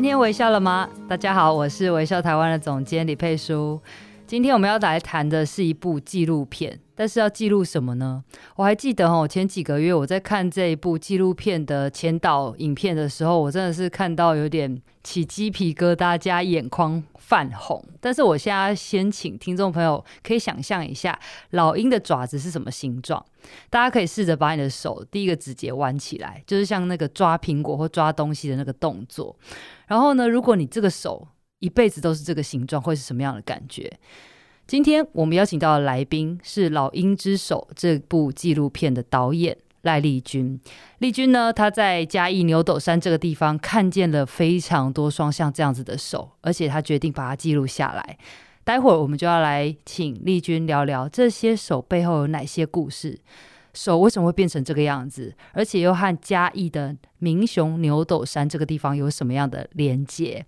今天微笑了吗？大家好，我是微笑台湾的总监李佩书。今天我们要来谈的是一部纪录片，但是要记录什么呢？我还记得哦，前几个月我在看这一部纪录片的前导影片的时候，我真的是看到有点起鸡皮疙瘩加眼眶泛红。但是我现在先请听众朋友可以想象一下，老鹰的爪子是什么形状？大家可以试着把你的手第一个指节弯起来，就是像那个抓苹果或抓东西的那个动作。然后呢，如果你这个手一辈子都是这个形状，会是什么样的感觉？今天我们邀请到的来宾是《老鹰之手》这部纪录片的导演赖丽君。丽君呢，她在嘉义牛斗山这个地方看见了非常多双像这样子的手，而且她决定把它记录下来。待会儿我们就要来请丽君聊聊这些手背后有哪些故事。手为什么会变成这个样子？而且又和嘉义的明雄牛斗山这个地方有什么样的连接？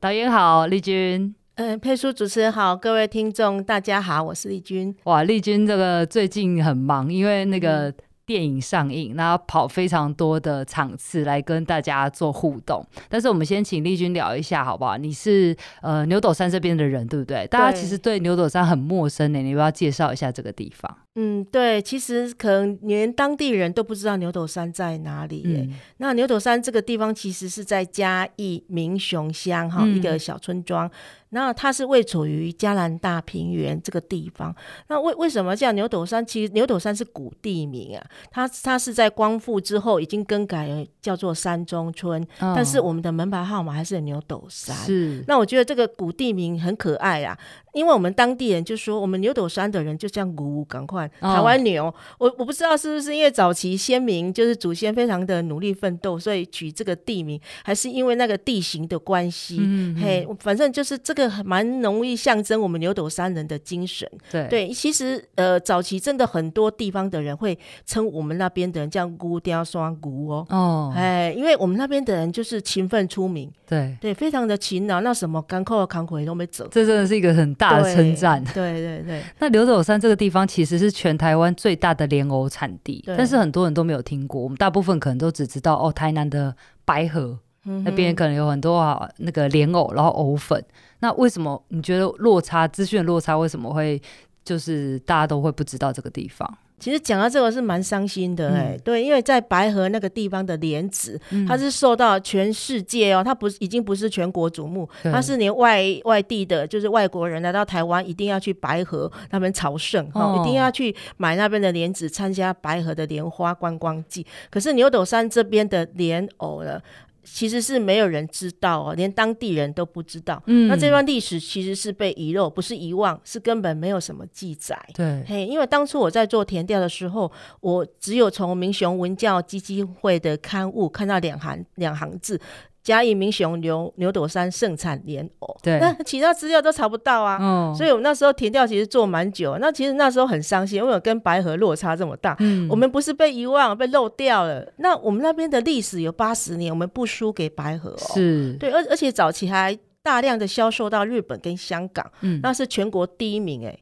导演好，丽君。嗯，佩叔主持人好，各位听众大家好，我是丽君。哇，丽君这个最近很忙，因为那个。嗯电影上映，那要跑非常多的场次来跟大家做互动。但是我们先请丽君聊一下，好不好？你是呃牛斗山这边的人，对不对？对。大家其实对牛斗山很陌生呢，你要不要介绍一下这个地方？嗯，对，其实可能连当地人都不知道牛斗山在哪里耶。嗯、那牛斗山这个地方其实是在嘉义民雄乡哈、嗯、一个小村庄。那它是位处于嘉南大平原这个地方。那为为什么叫牛斗山？其实牛斗山是古地名啊，它它是在光复之后已经更改了，叫做山中村。哦、但是我们的门牌号码还是牛斗山。是。那我觉得这个古地名很可爱啊，因为我们当地人就说，我们牛斗山的人就像牛，赶快台湾牛。哦、我我不知道是不是因为早期先民就是祖先非常的努力奋斗，所以取这个地名，还是因为那个地形的关系？嗯，嗯，嘿，反正就是这个。蛮容易象征我们牛斗山人的精神。对对，其实呃，早期真的很多地方的人会称我们那边的人叫“孤雕双孤”哦。哦，哎，因为我们那边的人就是勤奋出名。对对，非常的勤劳。那什么甘苦的扛回都没走，这真的是一个很大的称赞。对对对。那刘斗山这个地方其实是全台湾最大的莲藕产地，但是很多人都没有听过。我们大部分可能都只知道哦，台南的白河。那边可能有很多啊，那个莲藕，然后藕粉。那为什么你觉得落差资讯落差为什么会就是大家都会不知道这个地方？其实讲到这个是蛮伤心的哎、欸，嗯、对，因为在白河那个地方的莲子，嗯、它是受到全世界哦，它不是已经不是全国瞩目，它是连外外地的，就是外国人来到台湾一定要去白河那边朝圣哈，哦、一定要去买那边的莲子，参加白河的莲花观光季。可是牛斗山这边的莲藕呢？其实是没有人知道哦，连当地人都不知道。嗯，那这段历史其实是被遗漏，不是遗忘，是根本没有什么记载。对，嘿，因为当初我在做填调的时候，我只有从民雄文教基金会的刊物看到两行两行字。嘉义民雄牛牛斗山盛产莲藕，对，那其他资料都查不到啊。嗯，所以我们那时候田调其实做蛮久，那其实那时候很伤心，因为我跟白河落差这么大。嗯，我们不是被遗忘，被漏掉了。那我们那边的历史有八十年，我们不输给白河哦。是，对，而而且早期还大量的销售到日本跟香港，嗯，那是全国第一名哎。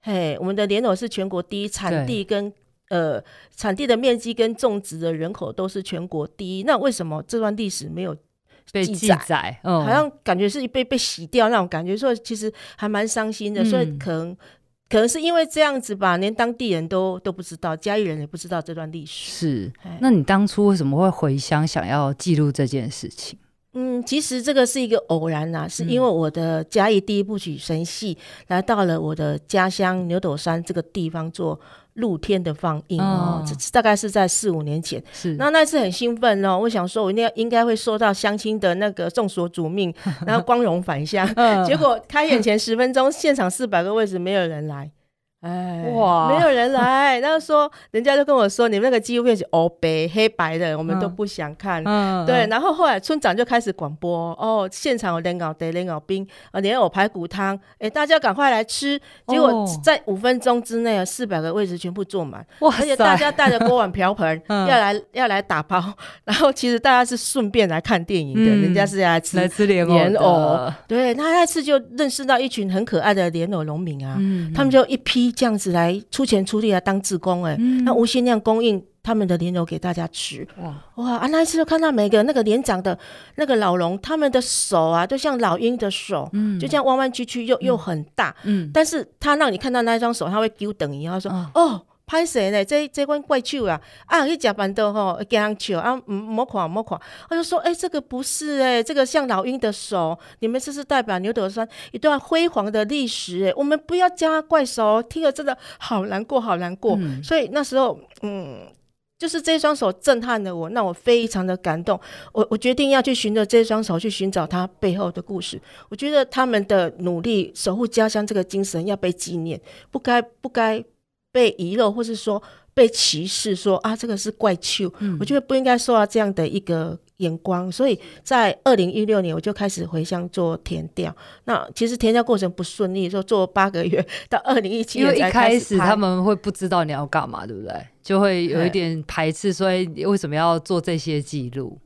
嘿，我们的莲藕是全国第一产地跟呃产地的面积跟种植的人口都是全国第一。那为什么这段历史没有？被记载，嗯，好像感觉是被被洗掉那种感觉，所以其实还蛮伤心的。嗯、所以可能可能是因为这样子吧，连当地人都都不知道，嘉义人也不知道这段历史。是，那你当初为什么会回乡想要记录这件事情？嗯，其实这个是一个偶然呐、啊，是因为我的嘉义第一部曲神戏来到了我的家乡牛斗山这个地方做。露天的放映哦，这、次、大概是在四五年前。是，那那次很兴奋哦，我想说，我应该应该会受到乡亲的那个众所瞩目，然后光荣返乡。结果开演前十分钟，现场四百个位置没有人来。哎，哇，没有人来。然后说，人家就跟我说，你们那个纪录片是欧白黑白的，我们都不想看。嗯，对。然后后来村长就开始广播，哦，现场有莲藕得、莲藕冰啊，莲藕排骨汤，哎，大家赶快来吃。结果在五分钟之内，四百个位置全部坐满。哇！而且大家带着锅碗瓢盆 要来要来打包。然后其实大家是顺便来看电影的，人家是来吃来吃莲藕。对，他那次就认识到一群很可爱的莲藕农民啊，他们就一批。这样子来出钱出力来当志工哎，嗯、那无限量供应他们的莲藕给大家吃。哇。哇啊！那一次就看到每个那个年长的那个老龙，他们的手啊，就像老鹰的手，嗯，就这样弯弯曲曲又又很大，嗯，但是他让你看到那一双手，他会丢等于他说、嗯、哦。拍谁呢？这这关怪手啊！啊，去吃饭都吼，给人笑啊！唔，莫看莫看，他就说：“哎、欸，这个不是哎、欸，这个像老鹰的手，你们这是代表牛斗山一段辉煌的历史哎、欸，我们不要加怪手，听了真的好难过，好难过。嗯、所以那时候，嗯，就是这双手震撼了我，让我非常的感动。我我决定要去寻着这双手，去寻找它背后的故事。我觉得他们的努力，守护家乡这个精神要被纪念，不该不该。”被遗漏，或是说被歧视说，说啊，这个是怪兽，嗯、我觉得不应该受到这样的一个眼光。所以在二零一六年，我就开始回乡做填调。那其实填调过程不顺利，说做八个月，到二零一七年才开始。因为一开始他们会不知道你要干嘛，对不对？就会有一点排斥，所以为什么要做这些记录？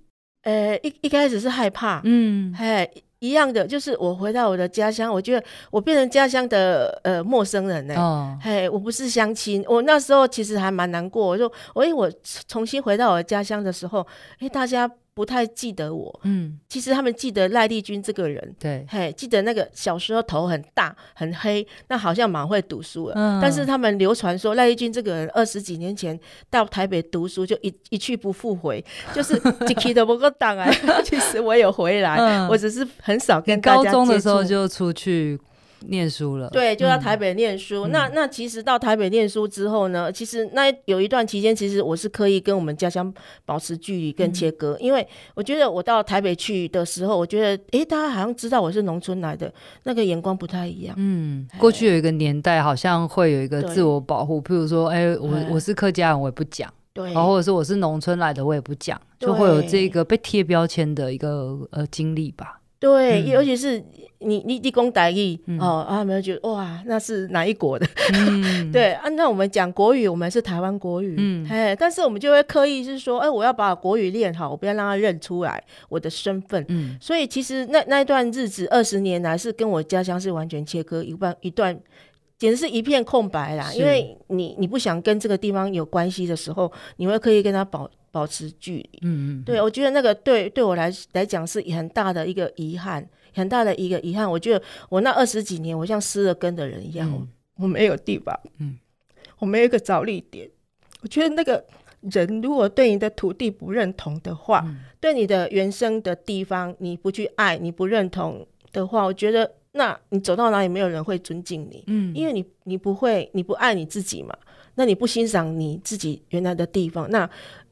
呃，一一开始是害怕，嗯，嘿。一样的，就是我回到我的家乡，我觉得我变成家乡的呃陌生人呢、欸。哦，嘿，我不是乡亲。我那时候其实还蛮难过，我说，哎，我重新回到我的家乡的时候，哎，大家。不太记得我，嗯，其实他们记得赖丽君这个人，对，嘿，记得那个小时候头很大很黑，那好像蛮会读书的，嗯，但是他们流传说赖丽君这个人二十几年前到台北读书就一一去不复回，就是一去都不够当啊。其实我有回来，嗯，我只是很少跟。高中的时候就出去。念书了，对，就到台北念书。嗯、那那其实到台北念书之后呢，其实那有一段期间，其实我是刻意跟我们家乡保持距离跟切割，嗯、因为我觉得我到台北去的时候，我觉得哎，大家好像知道我是农村来的，那个眼光不太一样。嗯，过去有一个年代，好像会有一个自我保护，譬如说，哎，我我是客家人，我也不讲。对，或者是我是农村来的，我也不讲，就会有这个被贴标签的一个呃经历吧。对，尤其是你你你讲台语、嗯、哦，啊，他们觉得哇，那是哪一国的？嗯、对啊，那我们讲国语，我们是台湾国语，嗯，哎，但是我们就会刻意是说，哎，我要把国语练好，我不要让他认出来我的身份。嗯，所以其实那那一段日子二十年来是跟我家乡是完全切割一半一段，简直是一片空白啦。因为你你不想跟这个地方有关系的时候，你会刻意跟他保。保持距离，嗯嗯，对，我觉得那个对对我来来讲是很大的一个遗憾，很大的一个遗憾。我觉得我那二十几年，我像失了根的人一样，嗯、我没有地方，嗯，我没有一个着力点。我觉得那个人如果对你的土地不认同的话，嗯、对你的原生的地方你不去爱，你不认同的话，我觉得那你走到哪里没有人会尊敬你，嗯，因为你你不会，你不爱你自己嘛，那你不欣赏你自己原来的地方，那。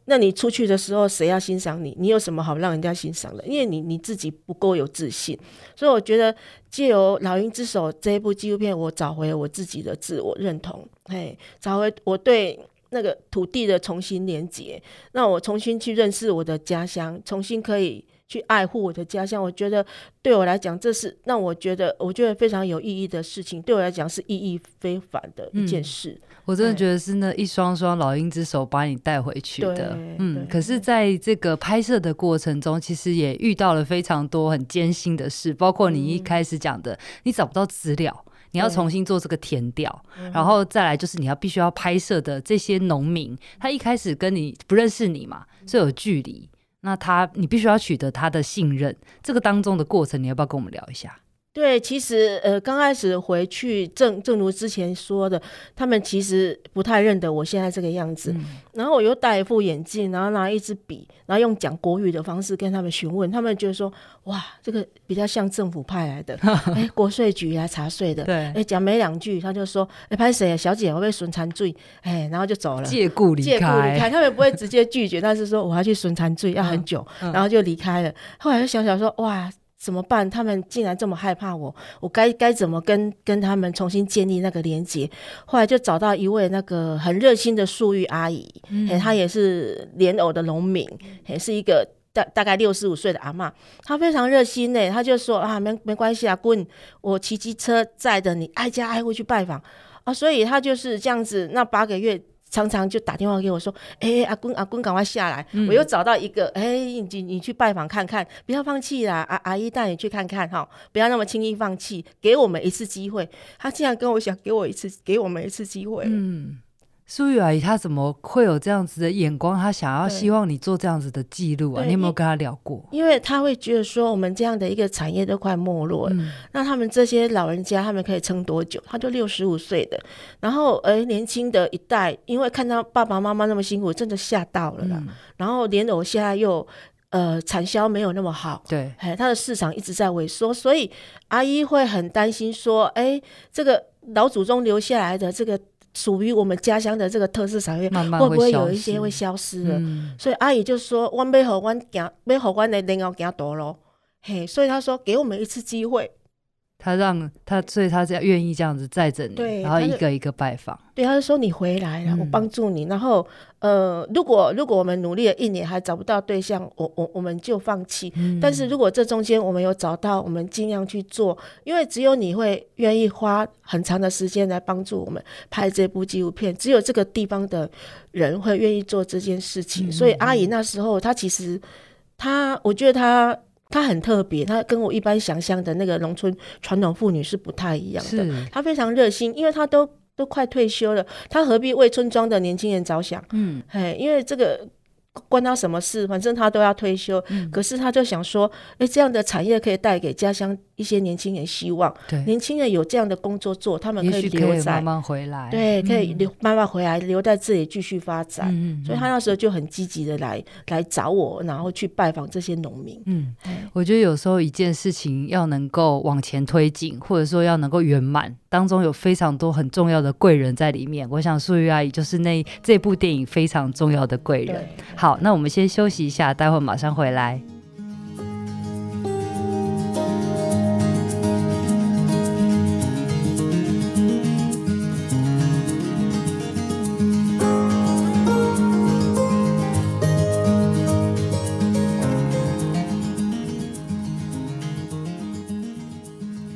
那你出去的时候，谁要欣赏你？你有什么好让人家欣赏的？因为你你自己不够有自信，所以我觉得借由《老鹰之手》这一部纪录片，我找回了我自己的自我认同，嘿，找回我对那个土地的重新连接，让我重新去认识我的家乡，重新可以。去爱护我的家乡，我觉得对我来讲，这是让我觉得我觉得非常有意义的事情。对我来讲，是意义非凡的一件事。嗯、我真的觉得是那一双双老鹰之手把你带回去的。嗯，可是在这个拍摄的过程中，其实也遇到了非常多很艰辛的事，包括你一开始讲的，嗯、你找不到资料，你要重新做这个填调，然后再来就是你要必须要拍摄的这些农民，他一开始跟你不认识你嘛，是有距离。那他，你必须要取得他的信任，这个当中的过程，你要不要跟我们聊一下？对，其实呃，刚开始回去，正正如之前说的，他们其实不太认得我现在这个样子。嗯、然后我又戴一副眼镜，然后拿一支笔，然后用讲国语的方式跟他们询问，他们觉得说，哇，这个比较像政府派来的，哎，国税局来查税的。对，哎，讲没两句，他就说，哎，拍谁啊？小姐，我被损残罪，哎，然后就走了，借故离开，借故离开。他们不会直接拒绝，但是说我要去损残罪，要很久，嗯嗯、然后就离开了。后来就想想说，哇。怎么办？他们竟然这么害怕我，我该该怎么跟跟他们重新建立那个连接？后来就找到一位那个很热心的素玉阿姨，嗯、她也是莲藕的农民，也是一个。大大概六十五岁的阿嬷，她非常热心呢。她就说啊，没没关系啊，滚，我骑机车载着你，挨家挨户去拜访啊。所以她就是这样子，那八个月常常就打电话给我说，哎、欸，阿公阿公，赶快下来，嗯、我又找到一个，哎、欸，你你去拜访看看，不要放弃啦，阿阿姨带你去看看哈，不要那么轻易放弃，给我们一次机会。他竟然跟我讲，给我一次，给我们一次机会。嗯。素玉阿姨，她怎么会有这样子的眼光？她想要希望你做这样子的记录啊？你有没有跟她聊过？因为她会觉得说，我们这样的一个产业都快没落了，嗯、那他们这些老人家，他们可以撑多久？他就六十五岁的，然后而年轻的一代，因为看到爸爸妈妈那么辛苦，真的吓到了啦。嗯、然后莲藕现在又呃产销没有那么好，对，哎，它的市场一直在萎缩，所以阿姨会很担心说，哎，这个老祖宗留下来的这个。属于我们家乡的这个特色产业，慢慢会，会不会有一些会消失了？嗯、所以阿姨就说：“我要和我行，要和我的人要讲多咯。”嘿，所以他说：“给我们一次机会。”他让他，所以他这样愿意这样子载着你，然后一个一个拜访。对，他就说你回来了，我帮助你。嗯、然后，呃，如果如果我们努力了一年还找不到对象，我我我们就放弃。嗯、但是如果这中间我们有找到，我们尽量去做，因为只有你会愿意花很长的时间来帮助我们拍这部纪录片，只有这个地方的人会愿意做这件事情。嗯、所以阿姨那时候，她其实她，我觉得她。她很特别，她跟我一般想象的那个农村传统妇女是不太一样的。是她非常热心，因为她都都快退休了，她何必为村庄的年轻人着想？嗯，嘿，因为这个。关他什么事？反正他都要退休。嗯、可是他就想说，哎、欸，这样的产业可以带给家乡一些年轻人希望。对，年轻人有这样的工作做，他们可以留在，慢慢回来。对，可以留慢慢回来，留在这里继续发展。嗯、所以他那时候就很积极的来来找我，然后去拜访这些农民。嗯，我觉得有时候一件事情要能够往前推进，或者说要能够圆满，当中有非常多很重要的贵人在里面。我想素玉阿姨就是那这部电影非常重要的贵人。好。好，那我们先休息一下，待会马上回来。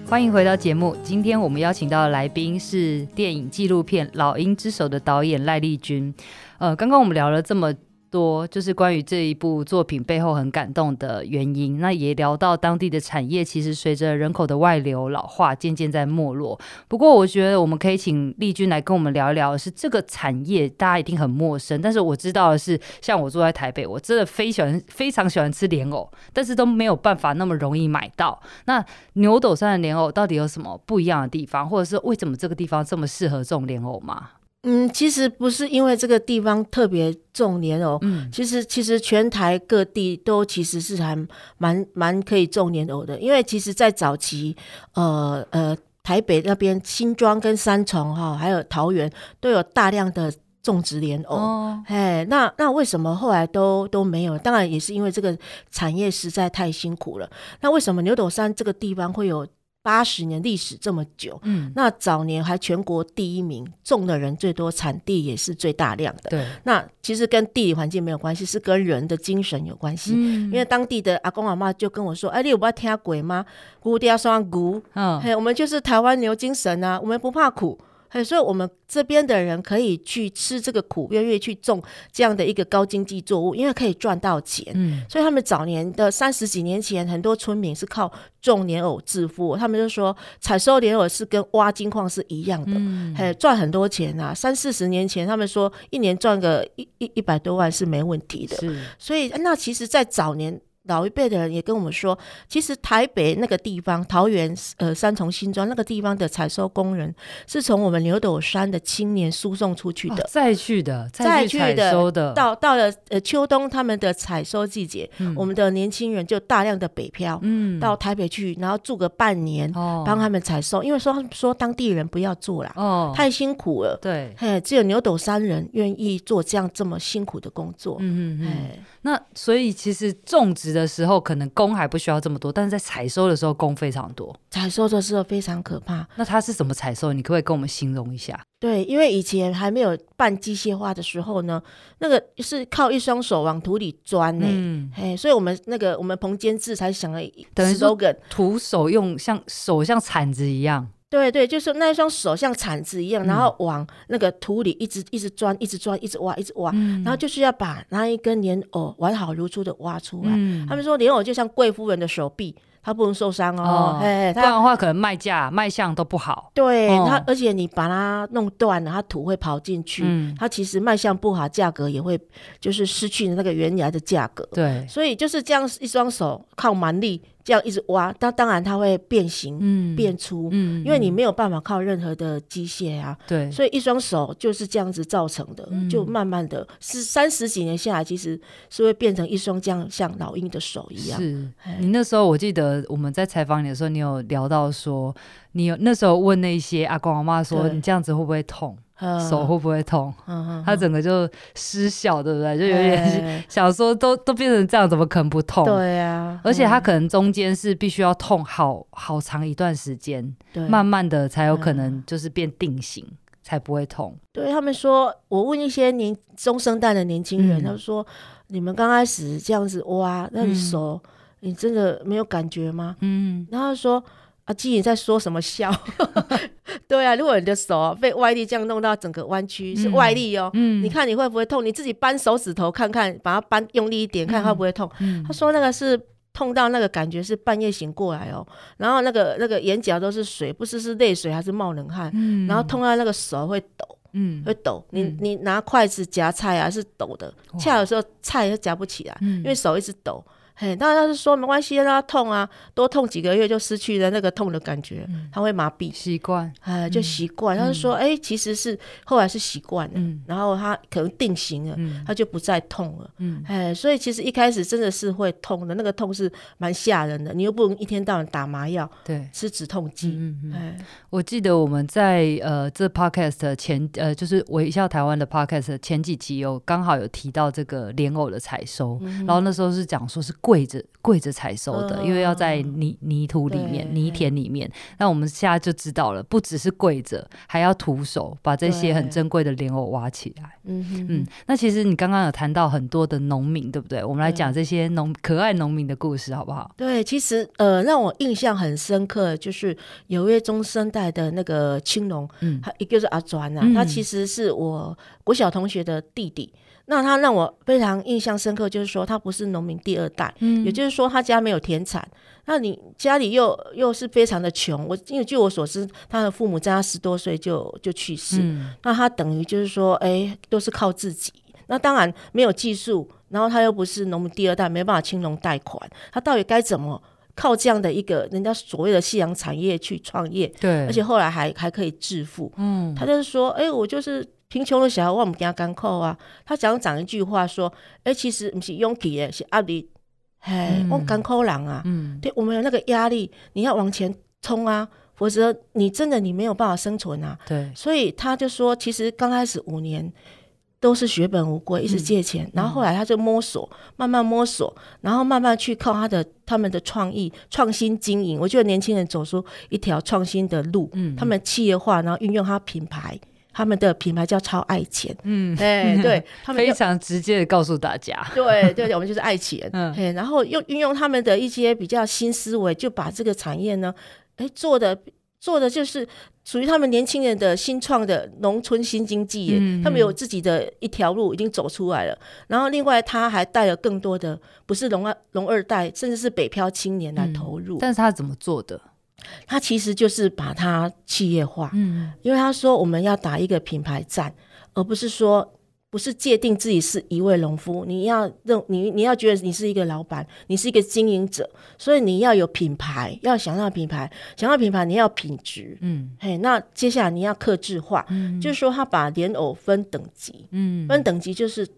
欢迎回到节目，今天我们邀请到的来宾是电影纪录片《老鹰之手》的导演赖丽君。呃，刚刚我们聊了这么多就是关于这一部作品背后很感动的原因，那也聊到当地的产业，其实随着人口的外流老化，渐渐在没落。不过，我觉得我们可以请丽君来跟我们聊一聊，是这个产业大家一定很陌生，但是我知道的是，像我住在台北，我真的非喜欢非常喜欢吃莲藕，但是都没有办法那么容易买到。那牛斗山的莲藕到底有什么不一样的地方，或者是为什么这个地方这么适合种莲藕吗？嗯，其实不是因为这个地方特别种莲藕，嗯，其实其实全台各地都其实是还蛮蛮可以种莲藕的，因为其实，在早期，呃呃，台北那边新庄跟三重哈，还有桃园都有大量的种植莲藕，哦，哎，那那为什么后来都都没有？当然也是因为这个产业实在太辛苦了。那为什么牛斗山这个地方会有？八十年历史这么久，嗯，那早年还全国第一名，种的人最多，产地也是最大量的。对，那其实跟地理环境没有关系，是跟人的精神有关系。嗯，因为当地的阿公阿妈就跟我说：“哎，你有不要听鬼吗？姑爹双姑，嗯，嘿，我们就是台湾牛精神啊，我们不怕苦。”所以，我们这边的人可以去吃这个苦，愿意去种这样的一个高经济作物，因为可以赚到钱。嗯，所以他们早年的三十几年前，很多村民是靠种莲藕致富。他们就说，采收莲藕是跟挖金矿是一样的，嗯，赚很多钱啊。三四十年前，他们说一年赚个一一一百多万是没问题的。是，所以那其实，在早年。老一辈的人也跟我们说，其实台北那个地方，桃园、呃三重、新庄那个地方的采收工人，是从我们牛斗山的青年输送出去的，哦、再去的，再去的。到到了呃秋冬他们的采收季节，嗯、我们的年轻人就大量的北漂，嗯，到台北去，然后住个半年，哦，帮他们采收，因为说说当地人不要做了，哦，太辛苦了，对，嘿，只有牛斗山人愿意做这样这么辛苦的工作，嗯嗯嗯，嘿。那所以其实种植。植的时候可能工还不需要这么多，但是在采收的时候工非常多。采收的时候非常可怕。那它是怎么采收？你可不可以跟我们形容一下？对，因为以前还没有半机械化的时候呢，那个是靠一双手往土里钻呢。嗯，哎，所以我们那个我们彭监制才想了，等于说徒手用像手像铲子一样。对对，就是那一双手像铲子一样，然后往那个土里一直一直钻，一直钻，一直挖，一直挖，嗯、然后就是要把那一根莲藕完好如初的挖出来。嗯、他们说莲藕就像贵夫人的手臂。它不能受伤哦，哎，不然的话可能卖价卖相都不好。对它，而且你把它弄断了，它土会跑进去，它其实卖相不好，价格也会就是失去那个原来的价格。对，所以就是这样一双手靠蛮力这样一直挖，它当然它会变形、变粗，嗯因为你没有办法靠任何的机械啊。对，所以一双手就是这样子造成的，就慢慢的是三十几年下来，其实是会变成一双这样像老鹰的手一样。是你那时候我记得。我们在采访你的时候，你有聊到说，你有那时候问那些阿公阿妈说，你这样子会不会痛？手会不会痛？他整个就失效，对不对？就有点 想说，都都变成这样，怎么可能不痛？对呀，而且他可能中间是必须要痛好好长一段时间，慢慢的才有可能就是变定型，才不会痛。对他们说，我问一些年中生代的年轻人，他说，你们刚开始这样子挖，那你手。你真的没有感觉吗？嗯，然后说阿基你在说什么笑？对啊，如果你的手被外力这样弄到整个弯曲，是外力哦。嗯，你看你会不会痛？你自己扳手指头看看，把它扳用力一点，看会不会痛？嗯，他说那个是痛到那个感觉是半夜醒过来哦，然后那个那个眼角都是水，不知是泪水还是冒冷汗。嗯，然后痛到那个手会抖，嗯，会抖。你你拿筷子夹菜啊是抖的，恰有时候菜也夹不起来，因为手一直抖。嘿，当然他是说没关系，让他痛啊，多痛几个月就失去了那个痛的感觉，他会麻痹，习惯，哎，就习惯。他就说，哎，其实是后来是习惯了，然后他可能定型了，他就不再痛了，哎，所以其实一开始真的是会痛的，那个痛是蛮吓人的，你又不能一天到晚打麻药，对，吃止痛剂。哎，我记得我们在呃这 podcast 前呃就是微笑台湾的 podcast 前几集有刚好有提到这个莲藕的采收，然后那时候是讲说是。跪着跪着采收的，因为要在泥泥土里面、泥田里面。那我们现在就知道了，不只是跪着，还要徒手把这些很珍贵的莲藕挖起来。嗯嗯。那其实你刚刚有谈到很多的农民，对不对？我们来讲这些农可爱农民的故事，好不好？对，其实呃，让我印象很深刻，就是有一位中生代的那个青农，嗯，他一个是阿转啊，他其实是我国小同学的弟弟。那他让我非常印象深刻，就是说他不是农民第二代，嗯，也就是说他家没有田产。那你家里又又是非常的穷，我因为据我所知，他的父母在他十多岁就就去世，嗯，那他等于就是说，哎、欸，都是靠自己。那当然没有技术，然后他又不是农民第二代，没办法青农贷款，他到底该怎么靠这样的一个人家所谓的夕阳产业去创业？对，而且后来还还可以致富。嗯，他就是说，哎、欸，我就是。贫穷的小孩，我们给他甘苦啊。他讲讲一句话说：“哎、欸，其实不是勇气的，是压力。哎，我艰苦人啊。嗯，对，我们有那个压力，你要往前冲啊，否则你真的你没有办法生存啊。对，所以他就说，其实刚开始五年都是血本无归，一直借钱，嗯、然后后来他就摸索，慢慢摸索，然后慢慢去靠他的他们的创意、创新经营。我觉得年轻人走出一条创新的路，嗯，他们企业化，然后运用他品牌。”他们的品牌叫超爱钱，嗯，哎，对，他们非常直接的告诉大家，对对，我们就是爱钱，嗯，然后用运用他们的一些比较新思维，就把这个产业呢，哎，做的做的就是属于他们年轻人的新创的农村新经济，嗯，他们有自己的一条路已经走出来了，然后另外他还带了更多的不是农二农二代，甚至是北漂青年来投入，但是他怎么做的？他其实就是把它企业化，嗯，因为他说我们要打一个品牌战，而不是说不是界定自己是一位农夫，你要认你你要觉得你是一个老板，你是一个经营者，所以你要有品牌，要想要品牌，想要品牌你要品质，嗯，嘿，那接下来你要克制化，嗯，就是说他把莲藕分等级，嗯，分等级就是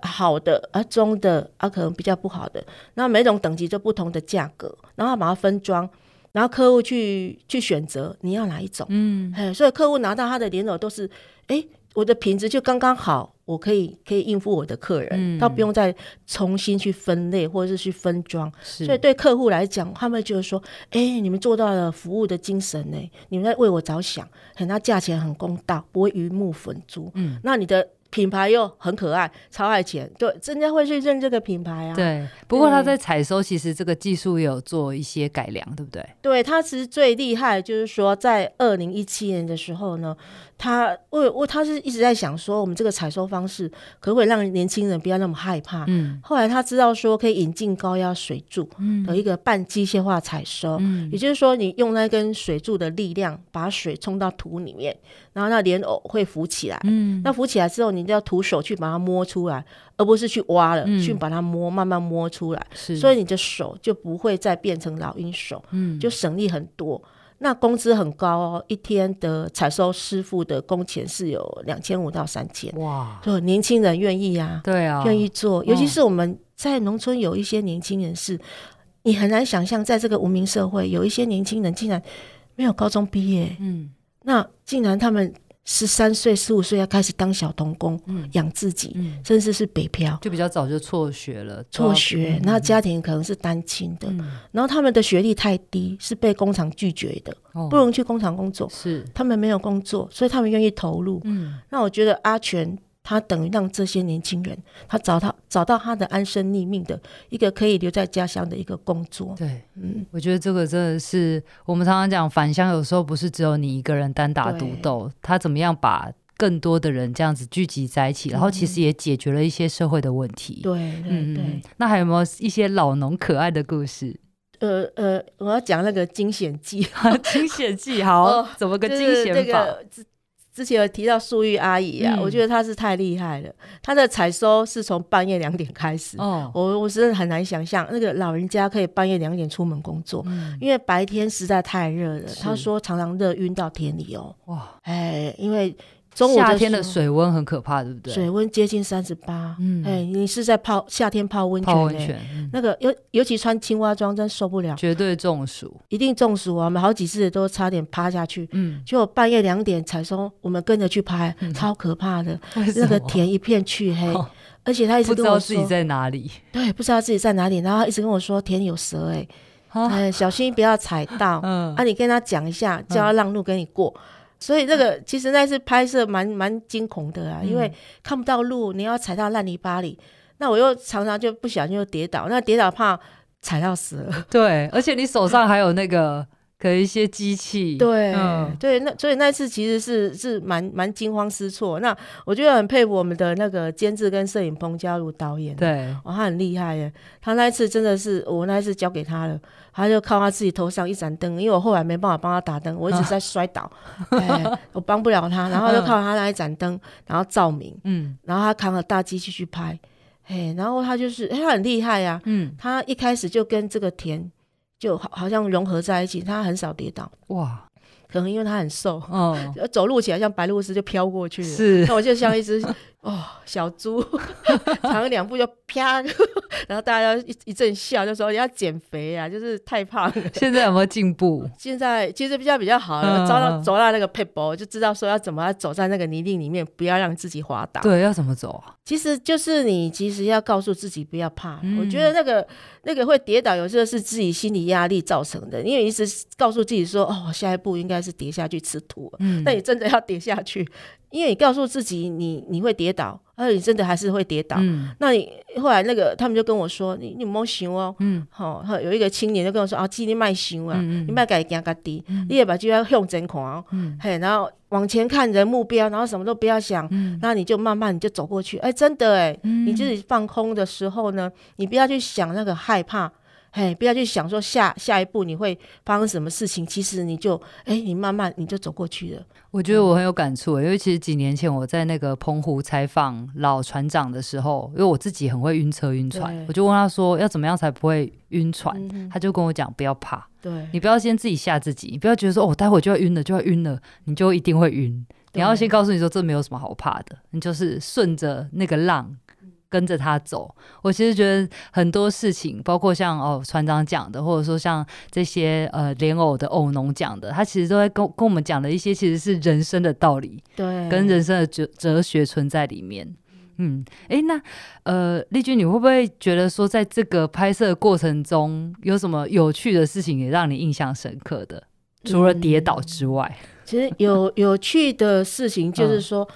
好的啊，中的啊，可能比较不好的，那每种等级就不同的价格，然后把它分装。然后客户去去选择你要哪一种，嗯，所以客户拿到他的莲藕都是，哎，我的品质就刚刚好，我可以可以应付我的客人，他、嗯、不用再重新去分类或者是去分装。所以对客户来讲，他们就是说，哎、欸，你们做到了服务的精神呢，你们在为我着想，很，那价钱很公道，不会鱼目混珠。嗯，那你的。品牌又很可爱，超爱钱，对，人家会去认这个品牌啊。对，不过他在采收，其实这个技术也有做一些改良，对不对？对，他其实最厉害就是说，在二零一七年的时候呢。他我我他是一直在想说，我们这个采收方式可不可以让年轻人不要那么害怕？嗯，后来他知道说可以引进高压水柱，嗯，有一个半机械化采收，嗯，也就是说你用那根水柱的力量把水冲到土里面，然后那莲藕会浮起来，嗯，那浮起来之后，你就要徒手去把它摸出来，而不是去挖了，嗯，去把它摸，慢慢摸出来，是，所以你的手就不会再变成老鹰手，嗯，就省力很多。那工资很高哦，一天的采收师傅的工钱是有两千五到三千。哇！就年轻人愿意啊，对啊，愿意做。尤其是我们在农村有一些年轻人是，你很难想象，在这个无名社会，有一些年轻人竟然没有高中毕业。嗯，那竟然他们。十三岁、十五岁要开始当小童工，养、嗯、自己、嗯，甚至是北漂，就比较早就辍学了。辍学，那家庭可能是单亲的、嗯，然后他们的学历太低，是被工厂拒绝的，哦、不容易去工厂工作。是，他们没有工作，所以他们愿意投入。嗯，那我觉得阿全。他等于让这些年轻人，他找到找到他的安身立命的一个可以留在家乡的一个工作。对，嗯，我觉得这个真的是我们常常讲返乡，有时候不是只有你一个人单打独斗，他怎么样把更多的人这样子聚集在一起，然后其实也解决了一些社会的问题。对，嗯对。那还有没有一些老农可爱的故事？呃呃，我要讲那个惊险记，惊险记，好，哦、怎么个惊险法？就是之前有提到素玉阿姨啊、嗯，我觉得她是太厉害了。她的采收是从半夜两点开始，哦，我我真的很难想象那个老人家可以半夜两点出门工作，嗯、因为白天实在太热了。她说常常热晕到田里哦。哇，哎，因为。中午夏天的水温很可怕，对不对？水温接近三十八，嗯，哎，你是在泡夏天泡温泉，泡温泉，嗯、那个尤尤其穿青蛙装真受不了，绝对中暑，一定中暑啊！我们好几次都差点趴下去，嗯，就半夜两点才说，我们跟着去拍，嗯、超可怕的，那个田一片黢黑，而且他一直跟我说不知道自己在哪里，对，不知道自己在哪里，然后一直跟我说田有蛇、欸，哎，哎，小心不要踩到，嗯，啊，你跟他讲一下，叫他让路给你过。嗯所以那个其实那次拍摄蛮蛮惊恐的啊，因为看不到路，你要踩到烂泥巴里，那我又常常就不小心就跌倒，那跌倒怕踩到死了。对，而且你手上还有那个。可能一些机器，对、嗯、对，那所以那次其实是是蛮蛮惊慌失措。那我觉得很佩服我们的那个监制跟摄影棚加入导演，对，哇，他很厉害耶。他那一次真的是我那一次交给他了，他就靠他自己头上一盏灯，因为我后来没办法帮他打灯，我一直在摔倒，啊 欸、我帮不了他，然后就靠他那一盏灯，然后照明，嗯，然后他扛了大机器去拍，哎，然后他就是，哎，他很厉害呀，嗯，他一开始就跟这个田。就好，好像融合在一起，他很少跌倒。哇，可能因为他很瘦，哦，走路起来像白鹭鸶就飘过去了。是，那我就像一只。哦，小猪，长两步就啪，然后大家一一阵笑，就说你要减肥啊，就是太胖了。现在有没有进步？现在其实比较比较好了，走、嗯、到走到那个撇步，就知道说要怎么走在那个泥泞里面，不要让自己滑倒。对，要怎么走啊？其实就是你其实要告诉自己不要怕。嗯、我觉得那个那个会跌倒，有时候是自己心理压力造成的，因为一直告诉自己说哦，下一步应该是跌下去吃土。嗯，那你真的要跌下去。因为你告诉自己你你会跌倒，而你真的还是会跌倒。嗯，那你后来那个他们就跟我说，你你莫想哦。嗯，好、哦，有一个青年就跟我说啊，记你卖想啊，嗯、你卖改加加低，你也把就要向前看哦。嗯，嘿，然后往前看人目标，然后什么都不要想。嗯，那你就慢慢你就走过去。哎，真的哎、嗯，你自己放空的时候呢，你不要去想那个害怕。哎，不要去想说下下一步你会发生什么事情，其实你就哎，你慢慢你就走过去了。我觉得我很有感触，因为其实几年前我在那个澎湖采访老船长的时候，因为我自己很会晕车晕船，我就问他说要怎么样才不会晕船，嗯，他就跟我讲不要怕，对，你不要先自己吓自己，你不要觉得说哦，待会就要晕了就要晕了，你就一定会晕。你要先告诉你说这没有什么好怕的，你就是顺着那个浪。跟着他走。我其实觉得很多事情，包括像哦船长讲的，或者说像这些呃莲藕的藕农讲的，他其实都在跟跟我们讲的一些其实是人生的道理，对，跟人生的哲哲学存在里面。嗯，哎，那呃，丽君，你会不会觉得说，在这个拍摄过程中，有什么有趣的事情也让你印象深刻的？除了跌倒之外，嗯、其实有有趣的事情就是说，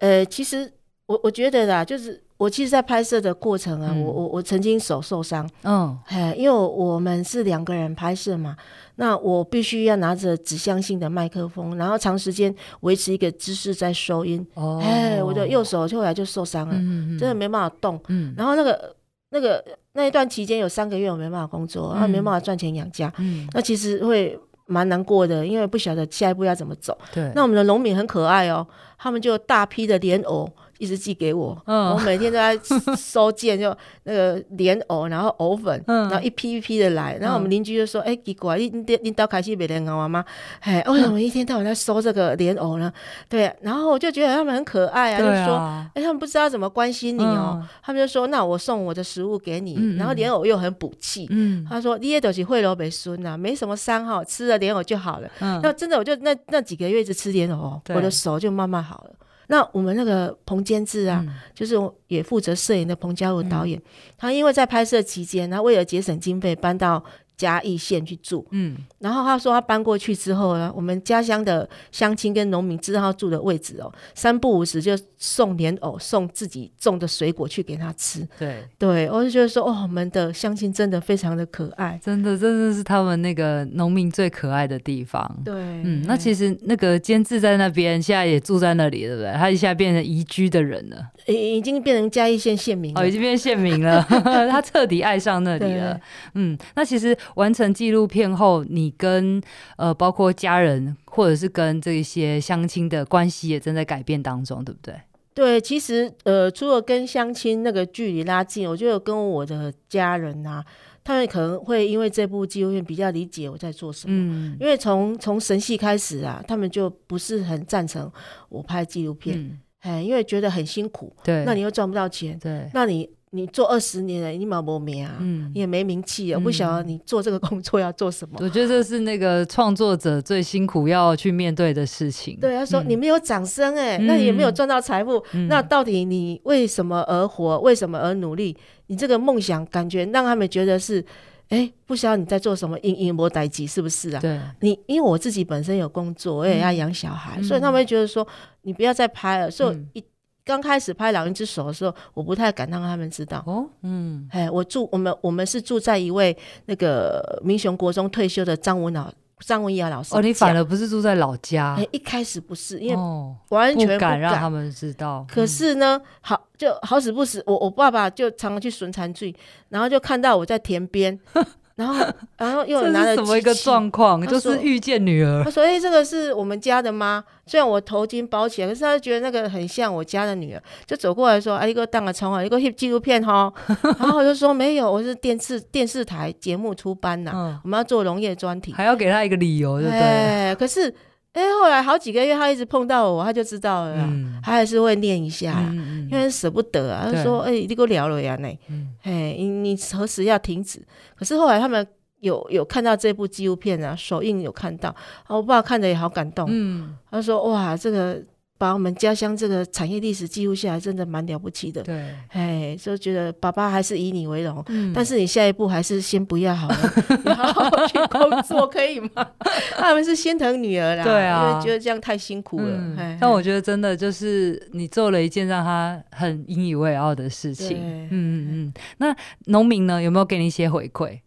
嗯、呃，其实我我觉得啦，就是我其实，在拍摄的过程啊，嗯、我我我曾经手受伤，嗯，嘿，因为我们是两个人拍摄嘛。那我必须要拿着指向性的麦克风，然后长时间维持一个姿势在收音。哦，哎，我的右手后来就受伤了，嗯嗯真的没办法动。嗯，然后那个那个那一段期间有三个月我没办法工作，然后、嗯、没办法赚钱养家。嗯，那其实会蛮难过的，因为不晓得下一步要怎么走。对，那我们的农民很可爱哦，他们就大批的莲藕。一直寄给我，嗯、我每天都在收件，就那个莲藕，然后藕粉，嗯、然后一批一批的来，然后我们邻居就说：“哎、嗯，奇怪，你你你到开始没莲藕吗？哎，为什么一天到晚在收这个莲藕呢？”对，然后我就觉得他们很可爱啊，啊就说：“哎，他们不知道怎么关心你哦。嗯”他们就说：“那我送我的食物给你，嗯、然后莲藕又很补气。嗯”他说：“你也都是惠楼北孙呐，没什么伤哈，吃了莲藕就好了。嗯”那真的，我就那那几个月一直吃莲藕，我的手就慢慢好了。那我们那个彭监制啊，嗯、就是也负责摄影的彭佳武导演，嗯、他因为在拍摄期间，他为了节省经费，搬到嘉义县去住，嗯，然后他说他搬过去之后呢，我们家乡的乡亲跟农民知道他住的位置哦，三不五时就送莲藕，送自己种的水果去给他吃。对对，我就觉得说，哦，我们的乡亲真的非常的可爱，真的真的是他们那个农民最可爱的地方。对，嗯，那其实那个监制在那边，现在也住在那里，对不对？他一下变成移居的人了，已已经变成嘉义县县民了，哦，已经变成县民了，他彻底爱上那里了。嗯，那其实。完成纪录片后，你跟呃，包括家人或者是跟这些相亲的关系也正在改变当中，对不对？对，其实呃，除了跟相亲那个距离拉近，我觉得跟我的家人啊，他们可能会因为这部纪录片比较理解我在做什么。嗯，因为从从神戏开始啊，他们就不是很赞成我拍纪录片，哎、嗯，因为觉得很辛苦。对，那你又赚不到钱。对，那你。你做二十年了，你没有名啊，也没名气啊，我不晓得你做这个工作要做什么。我觉得这是那个创作者最辛苦要去面对的事情。对，他说、嗯、你没有掌声哎，那你也没有赚到财富，嗯、那到底你为什么而活？为什么而努力？你这个梦想感觉让他们觉得是，哎、欸，不晓得你在做什么，因因莫待机是不是啊？对，你因为我自己本身有工作，我也要养小孩，嗯、所以他们会觉得说你不要再拍了，所以一。刚开始拍《老鹰之手》的时候，我不太敢让他们知道。哦，嗯，哎，我住我们我们是住在一位那个民雄国中退休的张文老张文雅老师。哦，你反而不是住在老家？哎，一开始不是，因为完全不敢，不敢让他们知道。可是呢，好就好死不死，我我爸爸就常常去巡残剧，然后就看到我在田边。然后，然后又拿着什么一个状况？就是遇见女儿。他说：“哎，这个是我们家的吗？虽然我头巾包起来，可是他觉得那个很像我家的女儿，就走过来说：‘哎，一个当个窗啊，一个纪录片哈。’然后我就说：‘没有，我是电视电视台节目出班呐，嗯、我们要做农业专题。’还要给他一个理由，对不对？哎，可是。”哎，后来好几个月，他一直碰到我，他就知道了，嗯、他还是会念一下，嗯、因为舍不得啊。他说：“哎对，你给我聊了呀，那，嗯、哎，你你何时要停止？”可是后来他们有有看到这部纪录片啊，首映有看到，我爸看着也好感动。嗯，他说：“哇，这个。”把我们家乡这个产业历史记录下来，真的蛮了不起的。对，哎，就觉得爸爸还是以你为荣。嗯，但是你下一步还是先不要好了，你好好去工作可以吗？他们是心疼女儿啦，对啊，因为觉得这样太辛苦了。嗯，但我觉得真的就是你做了一件让他很引以为傲的事情。嗯嗯嗯。那农民呢，有没有给你一些回馈？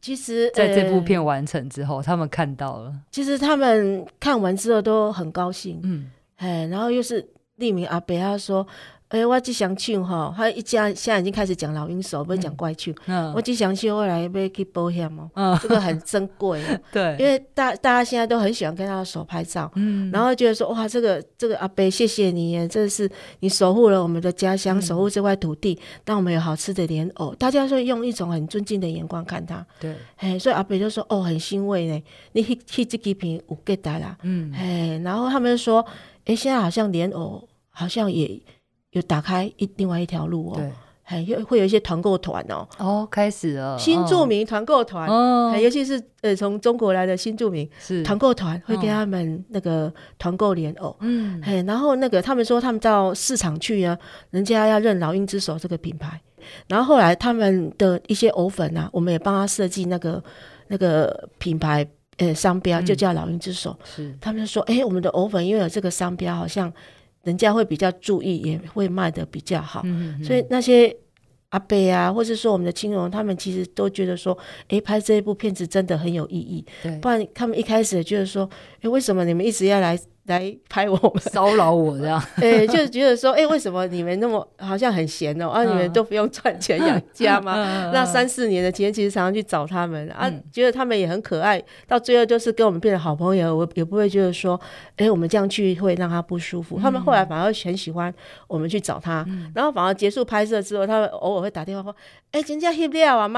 其实在这部片完成之后，他们看到了。其实他们看完之后都很高兴。嗯。哎，然后又是立明阿伯，他说：“哎，我吉祥庆吼，他一家现在已经开始讲老鹰手，不是讲怪庆。嗯，我吉祥庆后来要去保险哦，嗯，这个很珍贵。对，因为大大家现在都很喜欢跟他的手拍照，嗯，然后觉得说哇，这个这个阿伯，谢谢你，这是你守护了我们的家乡，守护这块土地，让我们有好吃的莲藕。大家说用一种很尊敬的眼光看他。对，哎，所以阿伯就说：哦，很欣慰呢，你去去这几瓶有给带啦。嗯，哎，然后他们说。哎，现在好像莲藕好像也有打开一另外一条路哦。对，还有会有一些团购团哦。哦，开始了，新著名团购团，哦，尤其是呃从中国来的新著名是团购团，会给他们那个团购莲藕。嗯，嘿，然后那个他们说他们到市场去啊，人家要认老鹰之手这个品牌。然后后来他们的一些藕粉啊，我们也帮他设计那个那个品牌呃商标，就叫老鹰之手。是，他们就说，哎，我们的藕粉因为有这个商标，好像人家会比较注意，也会卖的比较好。嗯，所以那些阿伯啊，或者说我们的青龙，他们其实都觉得说，哎，拍这一部片子真的很有意义。不然他们一开始也觉得说，哎，为什么你们一直要来？来拍我们。骚扰我这样，哎、欸，就觉得说，哎、欸，为什么你们那么好像很闲哦？啊，你们都不用赚钱养家吗？那三四年的时间，其实常常去找他们啊，觉得他们也很可爱，到最后就是跟我们变成好朋友，我也不会觉得说，哎、欸，我们这样去会让他不舒服。他们后来反而很喜欢我们去找他，然后反而结束拍摄之后，他们偶尔会打电话说，哎、欸，人家 hit 掉啊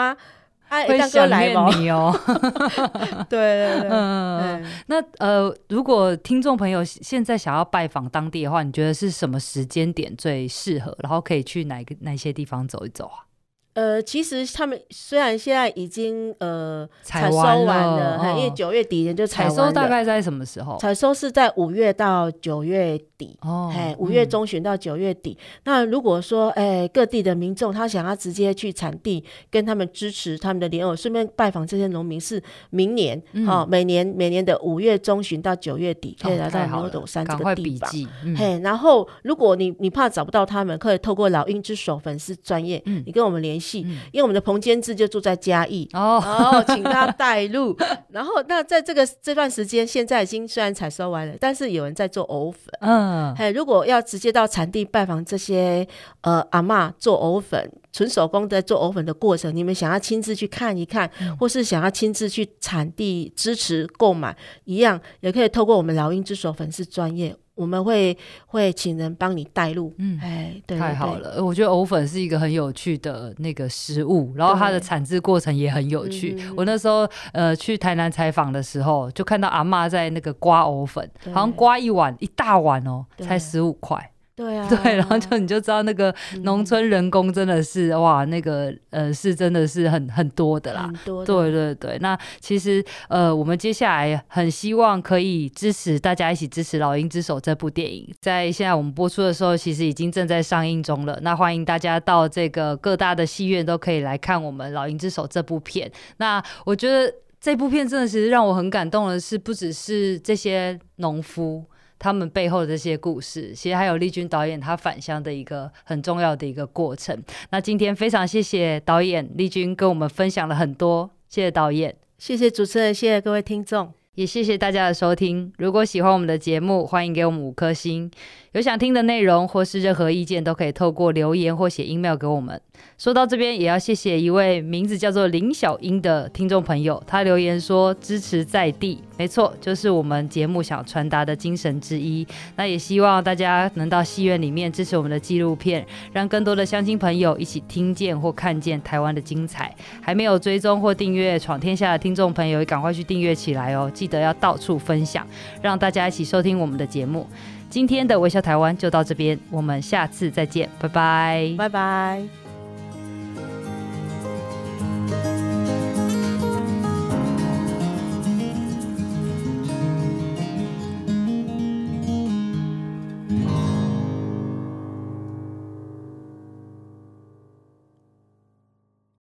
吗？会想念你哦，对对对，嗯，那呃，如果听众朋友现在想要拜访当地的话，你觉得是什么时间点最适合？然后可以去哪个哪些地方走一走啊？呃，其实他们虽然现在已经呃采收完了，哦、因为九月底就采收，大概在什么时候？采收是在五月到九月底哦，哎，五月中旬到九月底。嗯、那如果说哎各地的民众他想要直接去产地跟他们支持他们的莲藕，顺便拜访这些农民，是明年哦，每年每年的五月中旬到九月底可以来到牛斗山这个地方。嗯、嘿，然后如果你你怕找不到他们，可以透过老鹰之手粉丝专业，嗯、你跟我们联系。因为我们的彭监制就住在嘉义哦，然后请他带路。然后那在这个这段时间，现在已经虽然采收完了，但是有人在做藕粉。嗯，嘿，如果要直接到产地拜访这些呃阿妈做藕粉，纯手工的做藕粉的过程，你们想要亲自去看一看，嗯、或是想要亲自去产地支持购买，一样也可以透过我们老鹰之手粉丝专页。我们会会请人帮你带路，嗯，哎，对，太好了。我觉得藕粉是一个很有趣的那个食物，然后它的产制过程也很有趣。我那时候呃去台南采访的时候，就看到阿妈在那个刮藕粉，好像刮一碗一大碗哦，才十五块。对啊，对，然后就你就知道那个农村人工真的是、嗯、哇，那个呃是真的是很很多的啦，多的对对对。那其实呃，我们接下来很希望可以支持大家一起支持《老鹰之手》这部电影，在现在我们播出的时候，其实已经正在上映中了。那欢迎大家到这个各大的戏院都可以来看我们《老鹰之手》这部片。那我觉得这部片真的其实让我很感动的是，不只是这些农夫。他们背后的这些故事，其实还有丽君导演他返乡的一个很重要的一个过程。那今天非常谢谢导演丽君跟我们分享了很多，谢谢导演，谢谢主持人，谢谢各位听众，也谢谢大家的收听。如果喜欢我们的节目，欢迎给我们五颗星。有想听的内容或是任何意见，都可以透过留言或写 email 给我们。说到这边，也要谢谢一位名字叫做林小英的听众朋友，他留言说支持在地，没错，就是我们节目想传达的精神之一。那也希望大家能到戏院里面支持我们的纪录片，让更多的乡亲朋友一起听见或看见台湾的精彩。还没有追踪或订阅《闯天下》的听众朋友，也赶快去订阅起来哦！记得要到处分享，让大家一起收听我们的节目。今天的微笑台湾就到这边，我们下次再见，拜拜，拜拜。